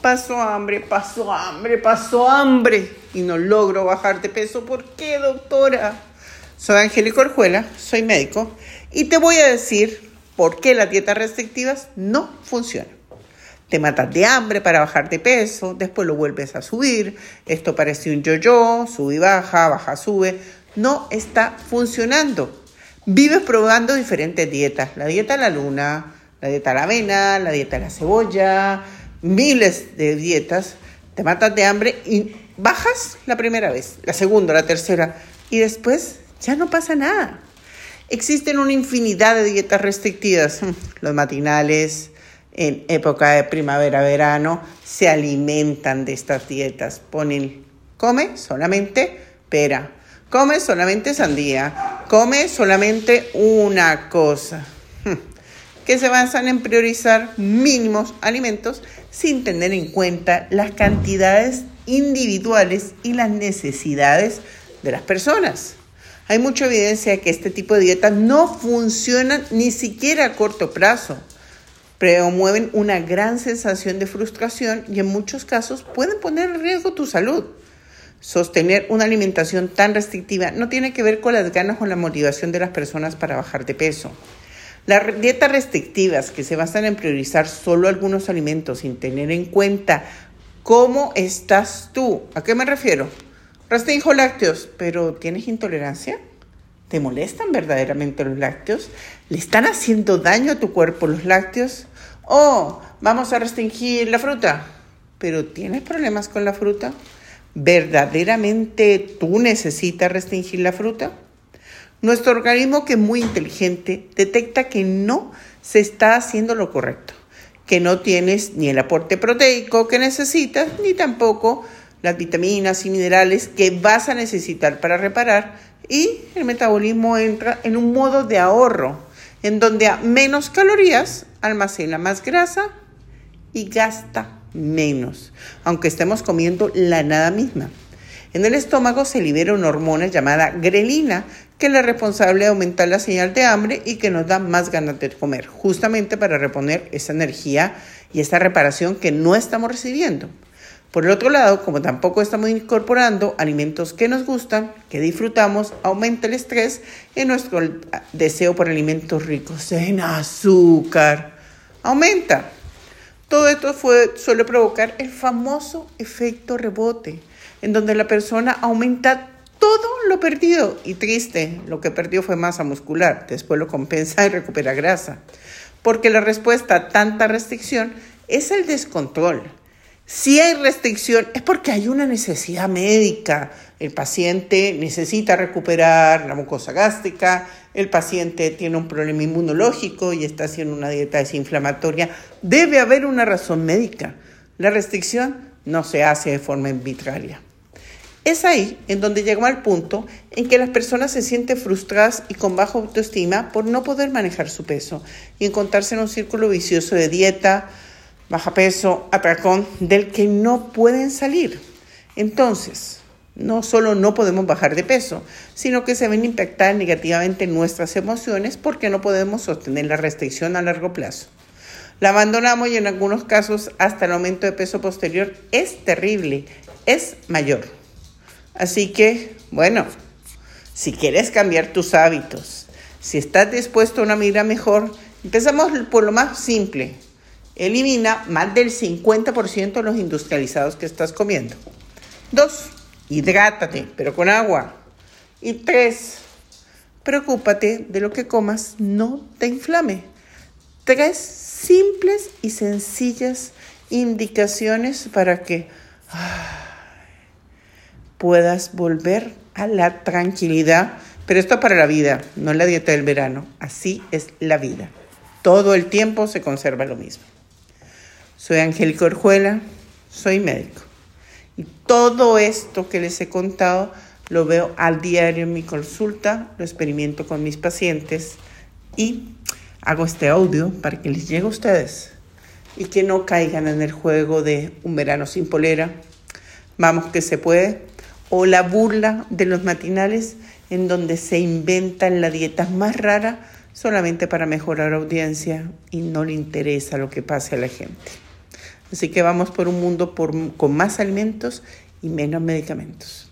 Paso hambre, paso hambre, paso hambre y no logro bajar de peso. ¿Por qué, doctora? Soy Angélica Orjuela, soy médico y te voy a decir por qué las dietas restrictivas no funcionan. Te matas de hambre para bajar de peso, después lo vuelves a subir. Esto parece un yo-yo, sube y baja, baja, sube. No está funcionando. Vives probando diferentes dietas. La dieta de la luna, la dieta de la avena, la dieta de la cebolla, miles de dietas. Te matas de hambre y bajas la primera vez, la segunda, la tercera. Y después ya no pasa nada. Existen una infinidad de dietas restrictivas. Los matinales, en época de primavera-verano se alimentan de estas dietas. Ponen, come solamente pera, come solamente sandía, come solamente una cosa. Que se basan en priorizar mínimos alimentos sin tener en cuenta las cantidades individuales y las necesidades de las personas. Hay mucha evidencia de que este tipo de dietas no funcionan ni siquiera a corto plazo promueven una gran sensación de frustración y en muchos casos pueden poner en riesgo tu salud. Sostener una alimentación tan restrictiva no tiene que ver con las ganas o la motivación de las personas para bajar de peso. Las dietas restrictivas que se basan en priorizar solo algunos alimentos sin tener en cuenta cómo estás tú, ¿a qué me refiero? Restringo lácteos, pero ¿tienes intolerancia? ¿Te molestan verdaderamente los lácteos? ¿Le están haciendo daño a tu cuerpo los lácteos? Oh, vamos a restringir la fruta. Pero ¿tienes problemas con la fruta? ¿Verdaderamente tú necesitas restringir la fruta? Nuestro organismo, que es muy inteligente, detecta que no se está haciendo lo correcto, que no tienes ni el aporte proteico que necesitas, ni tampoco las vitaminas y minerales que vas a necesitar para reparar, y el metabolismo entra en un modo de ahorro en donde a menos calorías almacena más grasa y gasta menos, aunque estemos comiendo la nada misma. En el estómago se libera una hormona llamada grelina, que es la responsable de aumentar la señal de hambre y que nos da más ganas de comer, justamente para reponer esa energía y esa reparación que no estamos recibiendo. Por el otro lado, como tampoco estamos incorporando alimentos que nos gustan, que disfrutamos, aumenta el estrés en nuestro deseo por alimentos ricos en azúcar. Aumenta. Todo esto suele provocar el famoso efecto rebote, en donde la persona aumenta todo lo perdido y triste, lo que perdió fue masa muscular, después lo compensa y recupera grasa, porque la respuesta a tanta restricción es el descontrol si hay restricción es porque hay una necesidad médica. El paciente necesita recuperar la mucosa gástrica, el paciente tiene un problema inmunológico y está haciendo una dieta desinflamatoria. Debe haber una razón médica. La restricción no se hace de forma arbitraria. Es ahí en donde llegamos al punto en que las personas se sienten frustradas y con baja autoestima por no poder manejar su peso y encontrarse en un círculo vicioso de dieta, baja peso, atracón, del que no pueden salir. Entonces, no solo no podemos bajar de peso, sino que se ven impactadas negativamente nuestras emociones porque no podemos sostener la restricción a largo plazo. La abandonamos y en algunos casos hasta el aumento de peso posterior es terrible, es mayor. Así que, bueno, si quieres cambiar tus hábitos, si estás dispuesto a una vida mejor, empezamos por lo más simple, Elimina más del 50% de los industrializados que estás comiendo. Dos, hidrátate, pero con agua. Y tres, preocúpate de lo que comas no te inflame. Tres simples y sencillas indicaciones para que puedas volver a la tranquilidad. Pero esto para la vida, no la dieta del verano. Así es la vida. Todo el tiempo se conserva lo mismo. Soy Angélica Orjuela, soy médico. Y todo esto que les he contado lo veo al diario en mi consulta, lo experimento con mis pacientes y hago este audio para que les llegue a ustedes y que no caigan en el juego de un verano sin polera, vamos que se puede, o la burla de los matinales en donde se inventan la dieta más rara solamente para mejorar audiencia y no le interesa lo que pase a la gente. Así que vamos por un mundo con más alimentos y menos medicamentos.